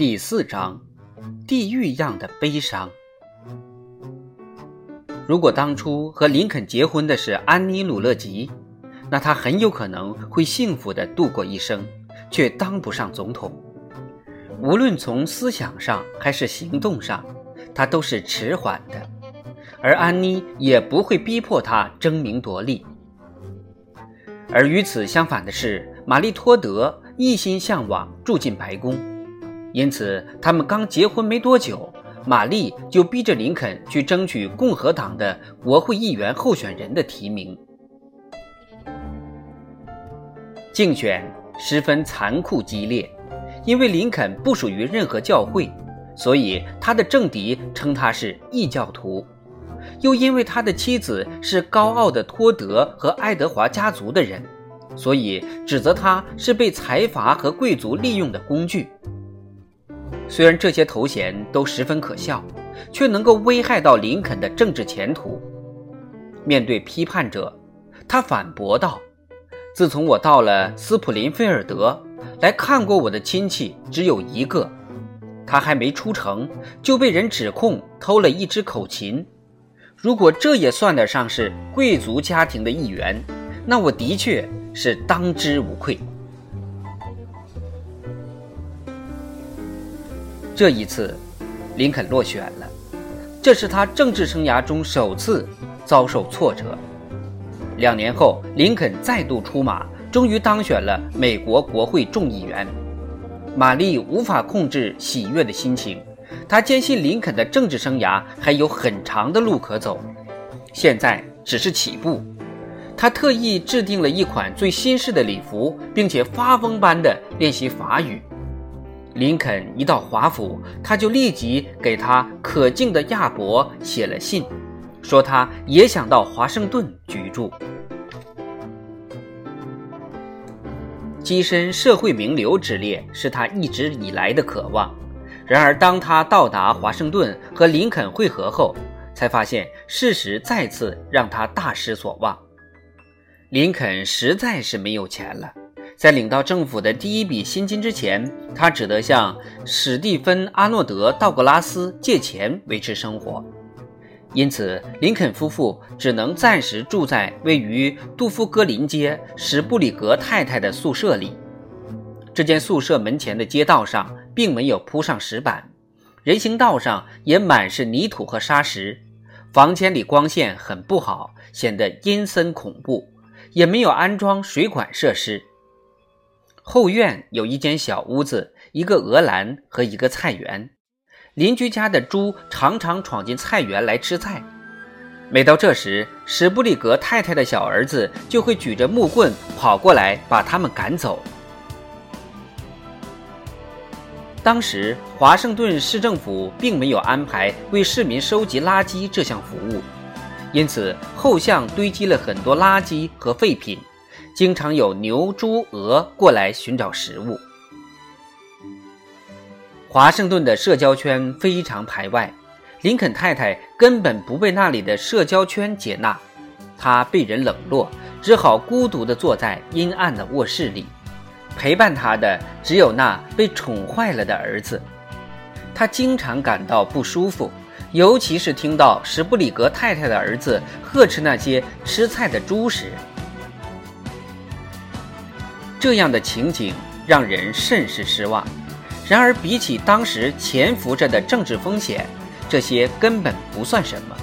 第四章，地狱样的悲伤。如果当初和林肯结婚的是安妮·鲁勒吉，那他很有可能会幸福的度过一生，却当不上总统。无论从思想上还是行动上，他都是迟缓的，而安妮也不会逼迫他争名夺利。而与此相反的是，玛丽·托德一心向往住进白宫。因此，他们刚结婚没多久，玛丽就逼着林肯去争取共和党的国会议员候选人的提名。竞选十分残酷激烈，因为林肯不属于任何教会，所以他的政敌称他是异教徒；又因为他的妻子是高傲的托德和爱德华家族的人，所以指责他是被财阀和贵族利用的工具。虽然这些头衔都十分可笑，却能够危害到林肯的政治前途。面对批判者，他反驳道：“自从我到了斯普林菲尔德，来看过我的亲戚只有一个，他还没出城就被人指控偷了一支口琴。如果这也算得上是贵族家庭的一员，那我的确是当之无愧。”这一次，林肯落选了，这是他政治生涯中首次遭受挫折。两年后，林肯再度出马，终于当选了美国国会众议员。玛丽无法控制喜悦的心情，她坚信林肯的政治生涯还有很长的路可走，现在只是起步。她特意制定了一款最新式的礼服，并且发疯般的练习法语。林肯一到华府，他就立即给他可敬的亚伯写了信，说他也想到华盛顿居住。跻身社会名流之列是他一直以来的渴望。然而，当他到达华盛顿和林肯会合后，才发现事实再次让他大失所望。林肯实在是没有钱了。在领到政府的第一笔薪金之前，他只得向史蒂芬·阿诺德·道格拉斯借钱维持生活。因此，林肯夫妇只能暂时住在位于杜夫戈林街史布里格太太的宿舍里。这间宿舍门前的街道上并没有铺上石板，人行道上也满是泥土和沙石。房间里光线很不好，显得阴森恐怖，也没有安装水管设施。后院有一间小屋子，一个鹅栏和一个菜园。邻居家的猪常常闯进菜园来吃菜。每到这时，史布里格太太的小儿子就会举着木棍跑过来把他们赶走。当时，华盛顿市政府并没有安排为市民收集垃圾这项服务，因此后巷堆积了很多垃圾和废品。经常有牛、猪、鹅过来寻找食物。华盛顿的社交圈非常排外，林肯太太根本不被那里的社交圈接纳，她被人冷落，只好孤独地坐在阴暗的卧室里。陪伴她的只有那被宠坏了的儿子。他经常感到不舒服，尤其是听到史布里格太太的儿子呵斥那些吃菜的猪时。这样的情景让人甚是失望。然而，比起当时潜伏着的政治风险，这些根本不算什么。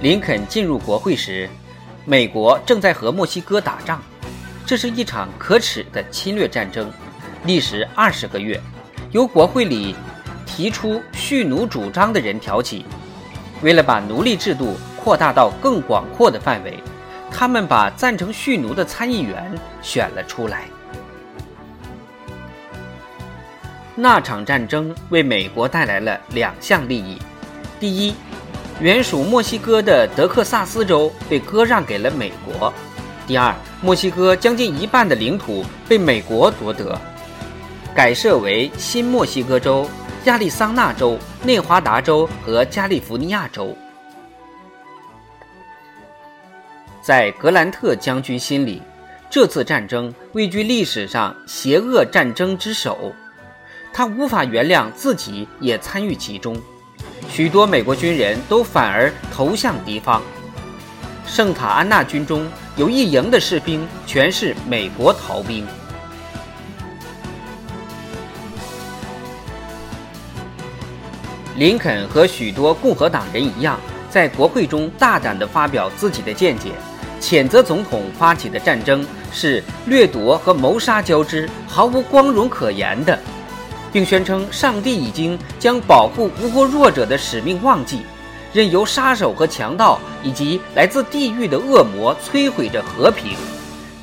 林肯进入国会时，美国正在和墨西哥打仗，这是一场可耻的侵略战争，历时二十个月，由国会里提出蓄奴主张的人挑起。为了把奴隶制度扩大到更广阔的范围。他们把赞成蓄奴的参议员选了出来。那场战争为美国带来了两项利益：第一，原属墨西哥的德克萨斯州被割让给了美国；第二，墨西哥将近一半的领土被美国夺得，改设为新墨西哥州、亚利桑那州、内华达州和加利福尼亚州。在格兰特将军心里，这次战争位居历史上邪恶战争之首。他无法原谅自己也参与其中。许多美国军人都反而投向敌方。圣塔安娜军中有一营的士兵全是美国逃兵。林肯和许多共和党人一样，在国会中大胆地发表自己的见解，谴责总统发起的战争是掠夺和谋杀交织，毫无光荣可言的，并宣称上帝已经将保护无辜弱者的使命忘记，任由杀手和强盗以及来自地狱的恶魔摧毁着和平，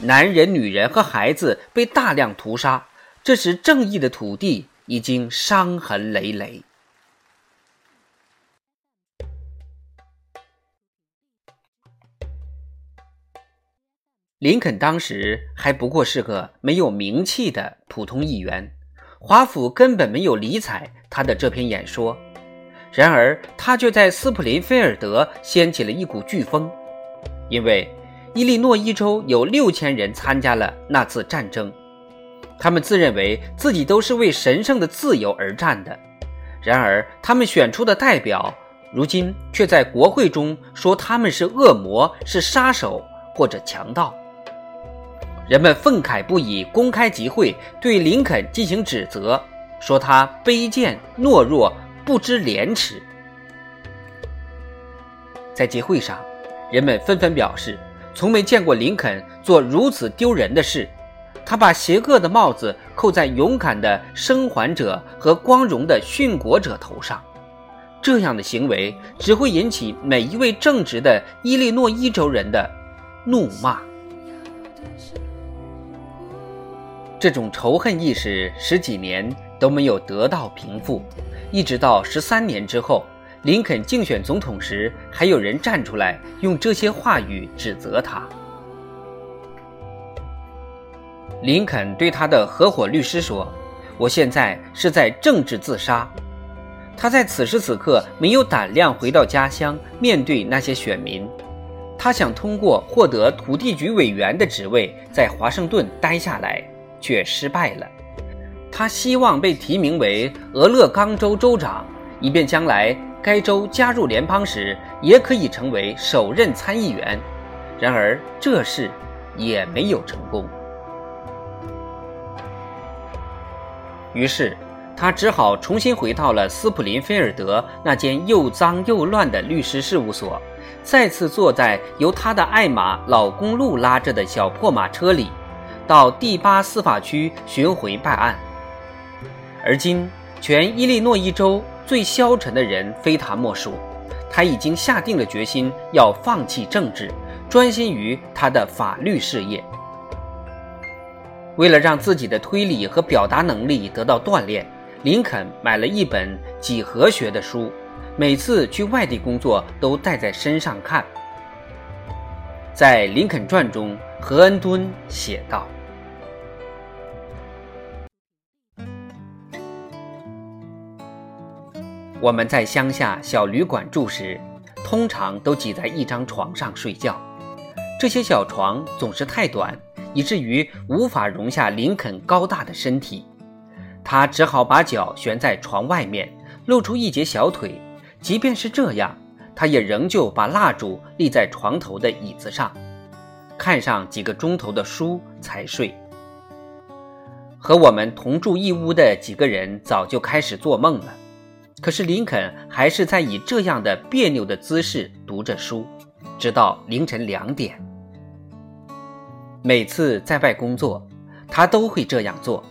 男人、女人和孩子被大量屠杀，这时正义的土地已经伤痕累累。林肯当时还不过是个没有名气的普通议员，华府根本没有理睬他的这篇演说。然而，他却在斯普林菲尔德掀起了一股飓风，因为伊利诺伊州有六千人参加了那次战争，他们自认为自己都是为神圣的自由而战的。然而，他们选出的代表，如今却在国会中说他们是恶魔、是杀手或者强盗。人们愤慨不已，公开集会对林肯进行指责，说他卑贱、懦弱、不知廉耻。在集会上，人们纷纷表示，从没见过林肯做如此丢人的事。他把邪恶的帽子扣在勇敢的生还者和光荣的殉国者头上，这样的行为只会引起每一位正直的伊利诺伊州人的怒骂。这种仇恨意识十几年都没有得到平复，一直到十三年之后，林肯竞选总统时，还有人站出来用这些话语指责他。林肯对他的合伙律师说：“我现在是在政治自杀。”他在此时此刻没有胆量回到家乡面对那些选民，他想通过获得土地局委员的职位在华盛顿待下来。却失败了。他希望被提名为俄勒冈州州长，以便将来该州加入联邦时也可以成为首任参议员。然而这事也没有成功。于是他只好重新回到了斯普林菲尔德那间又脏又乱的律师事务所，再次坐在由他的爱马老公路拉着的小破马车里。到第八司法区巡回办案，而今全伊利诺伊州最消沉的人非他莫属。他已经下定了决心要放弃政治，专心于他的法律事业。为了让自己的推理和表达能力得到锻炼，林肯买了一本几何学的书，每次去外地工作都带在身上看。在《林肯传》中，何恩敦写道。我们在乡下小旅馆住时，通常都挤在一张床上睡觉。这些小床总是太短，以至于无法容下林肯高大的身体。他只好把脚悬在床外面，露出一截小腿。即便是这样，他也仍旧把蜡烛立在床头的椅子上，看上几个钟头的书才睡。和我们同住一屋的几个人早就开始做梦了。可是林肯还是在以这样的别扭的姿势读着书，直到凌晨两点。每次在外工作，他都会这样做。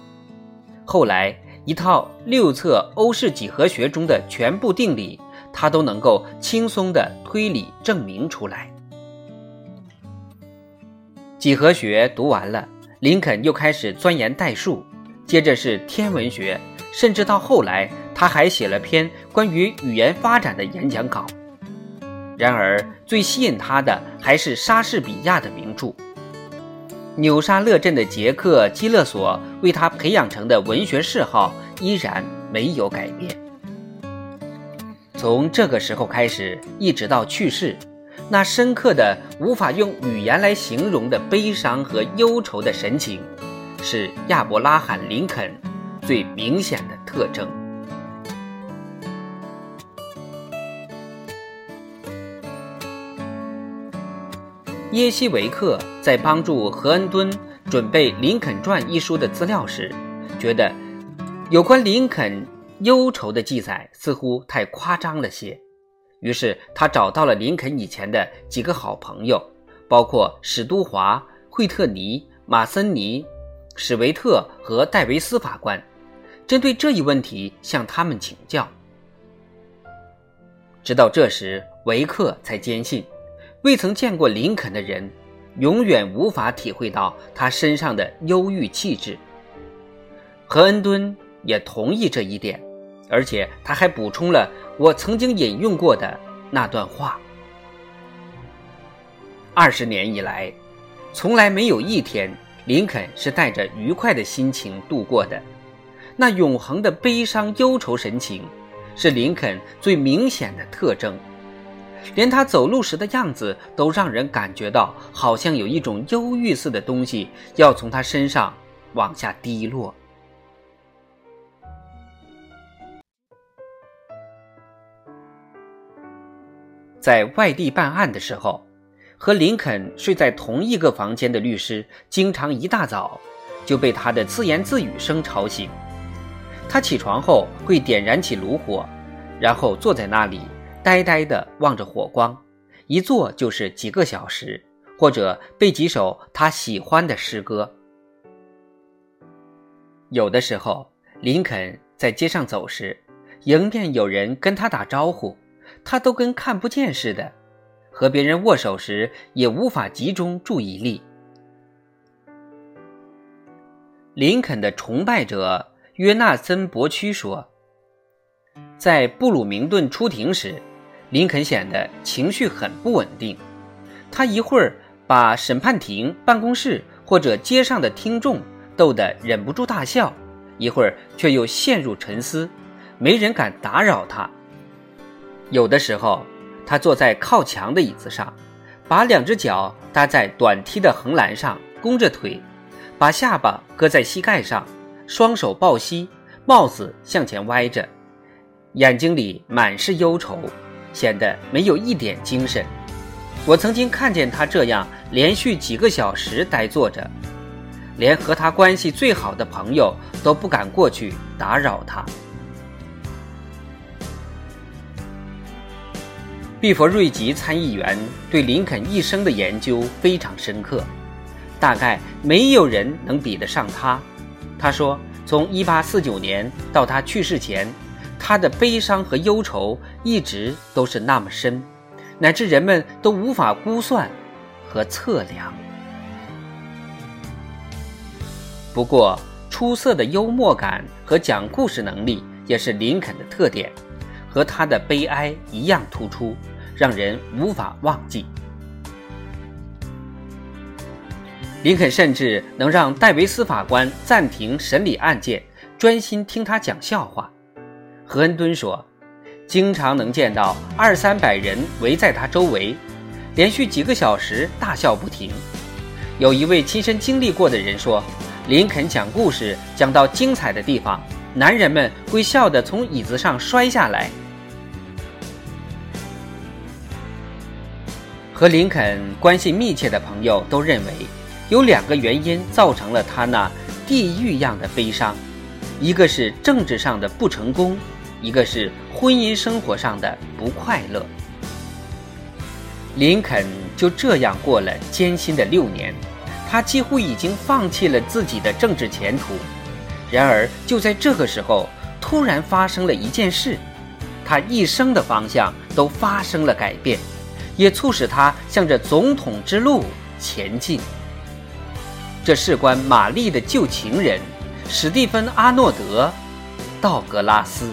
后来，一套六册欧式几何学中的全部定理，他都能够轻松地推理证明出来。几何学读完了，林肯又开始钻研代数，接着是天文学，甚至到后来。他还写了篇关于语言发展的演讲稿。然而，最吸引他的还是莎士比亚的名著。纽沙勒镇的杰克·基勒索为他培养成的文学嗜好依然没有改变。从这个时候开始，一直到去世，那深刻的无法用语言来形容的悲伤和忧愁的神情，是亚伯拉罕·林肯最明显的。特征。耶西维克在帮助何恩敦准备《林肯传》一书的资料时，觉得有关林肯忧愁的记载似乎太夸张了些，于是他找到了林肯以前的几个好朋友，包括史都华、惠特尼、马森尼、史维特和戴维斯法官，针对这一问题向他们请教。直到这时，维克才坚信。未曾见过林肯的人，永远无法体会到他身上的忧郁气质。何恩敦也同意这一点，而且他还补充了我曾经引用过的那段话：二十年以来，从来没有一天林肯是带着愉快的心情度过的。那永恒的悲伤忧愁神情，是林肯最明显的特征。连他走路时的样子都让人感觉到，好像有一种忧郁似的东西要从他身上往下滴落。在外地办案的时候，和林肯睡在同一个房间的律师，经常一大早就被他的自言自语声吵醒。他起床后会点燃起炉火，然后坐在那里。呆呆地望着火光，一坐就是几个小时，或者背几首他喜欢的诗歌。有的时候，林肯在街上走时，迎面有人跟他打招呼，他都跟看不见似的；和别人握手时，也无法集中注意力。林肯的崇拜者约纳森·伯屈说：“在布鲁明顿出庭时。”林肯显得情绪很不稳定，他一会儿把审判庭、办公室或者街上的听众逗得忍不住大笑，一会儿却又陷入沉思，没人敢打扰他。有的时候，他坐在靠墙的椅子上，把两只脚搭在短梯的横栏上，弓着腿，把下巴搁在膝盖上，双手抱膝，帽子向前歪着，眼睛里满是忧愁。显得没有一点精神。我曾经看见他这样连续几个小时呆坐着，连和他关系最好的朋友都不敢过去打扰他。毕佛瑞吉参议员对林肯一生的研究非常深刻，大概没有人能比得上他。他说，从1849年到他去世前。他的悲伤和忧愁一直都是那么深，乃至人们都无法估算和测量。不过，出色的幽默感和讲故事能力也是林肯的特点，和他的悲哀一样突出，让人无法忘记。林肯甚至能让戴维斯法官暂停审理案件，专心听他讲笑话。何恩敦说：“经常能见到二三百人围在他周围，连续几个小时大笑不停。有一位亲身经历过的人说，林肯讲故事讲到精彩的地方，男人们会笑得从椅子上摔下来。”和林肯关系密切的朋友都认为，有两个原因造成了他那地狱样的悲伤，一个是政治上的不成功。一个是婚姻生活上的不快乐，林肯就这样过了艰辛的六年，他几乎已经放弃了自己的政治前途。然而就在这个时候，突然发生了一件事，他一生的方向都发生了改变，也促使他向着总统之路前进。这事关玛丽的旧情人史蒂芬·阿诺德·道格拉斯。